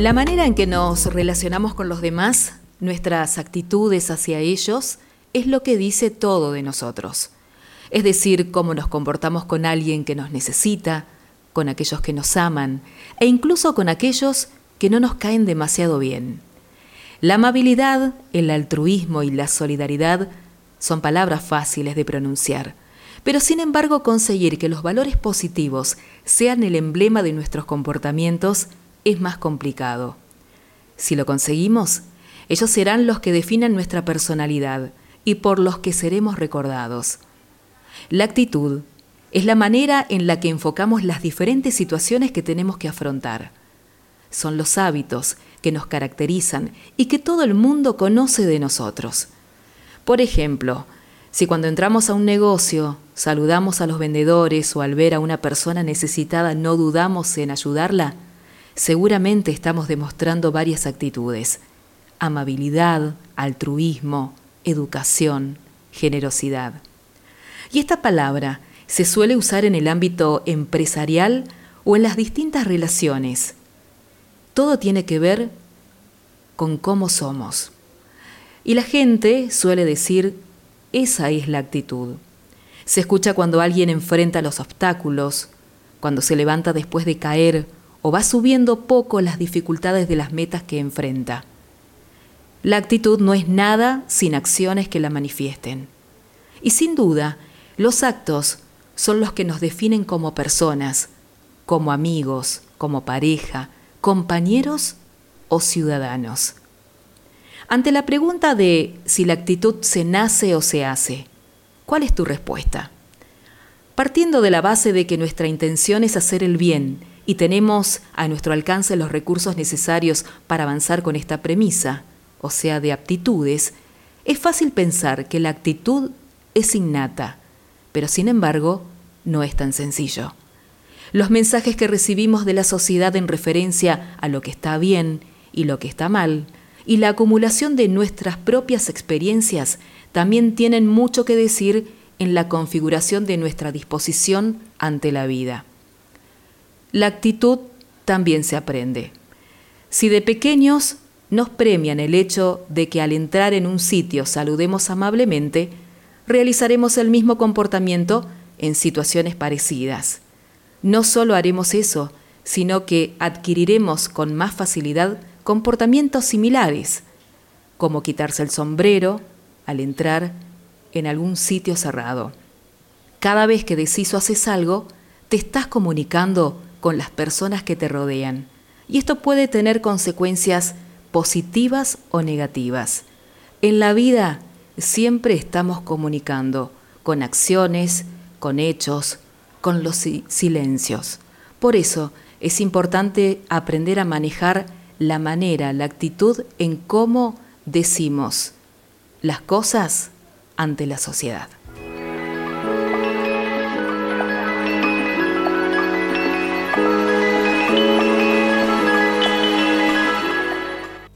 La manera en que nos relacionamos con los demás, nuestras actitudes hacia ellos, es lo que dice todo de nosotros. Es decir, cómo nos comportamos con alguien que nos necesita, con aquellos que nos aman e incluso con aquellos que no nos caen demasiado bien. La amabilidad, el altruismo y la solidaridad son palabras fáciles de pronunciar, pero sin embargo conseguir que los valores positivos sean el emblema de nuestros comportamientos es más complicado. Si lo conseguimos, ellos serán los que definan nuestra personalidad y por los que seremos recordados. La actitud es la manera en la que enfocamos las diferentes situaciones que tenemos que afrontar. Son los hábitos que nos caracterizan y que todo el mundo conoce de nosotros. Por ejemplo, si cuando entramos a un negocio saludamos a los vendedores o al ver a una persona necesitada no dudamos en ayudarla, seguramente estamos demostrando varias actitudes. Amabilidad, altruismo, educación, generosidad. Y esta palabra se suele usar en el ámbito empresarial o en las distintas relaciones. Todo tiene que ver con cómo somos. Y la gente suele decir, esa es la actitud. Se escucha cuando alguien enfrenta los obstáculos, cuando se levanta después de caer o va subiendo poco las dificultades de las metas que enfrenta. La actitud no es nada sin acciones que la manifiesten. Y sin duda, los actos son los que nos definen como personas, como amigos, como pareja, compañeros o ciudadanos. Ante la pregunta de si la actitud se nace o se hace, ¿cuál es tu respuesta? Partiendo de la base de que nuestra intención es hacer el bien y tenemos a nuestro alcance los recursos necesarios para avanzar con esta premisa, o sea, de aptitudes, es fácil pensar que la actitud es innata, pero sin embargo no es tan sencillo. Los mensajes que recibimos de la sociedad en referencia a lo que está bien y lo que está mal, y la acumulación de nuestras propias experiencias también tienen mucho que decir en la configuración de nuestra disposición ante la vida. La actitud también se aprende. Si de pequeños nos premian el hecho de que al entrar en un sitio saludemos amablemente, realizaremos el mismo comportamiento en situaciones parecidas. No solo haremos eso, sino que adquiriremos con más facilidad comportamientos similares, como quitarse el sombrero al entrar en algún sitio cerrado. Cada vez que decís o haces algo, te estás comunicando con las personas que te rodean, y esto puede tener consecuencias positivas o negativas. En la vida siempre estamos comunicando con acciones, con hechos, con los silencios. Por eso es importante aprender a manejar la manera, la actitud en cómo decimos las cosas ante la sociedad.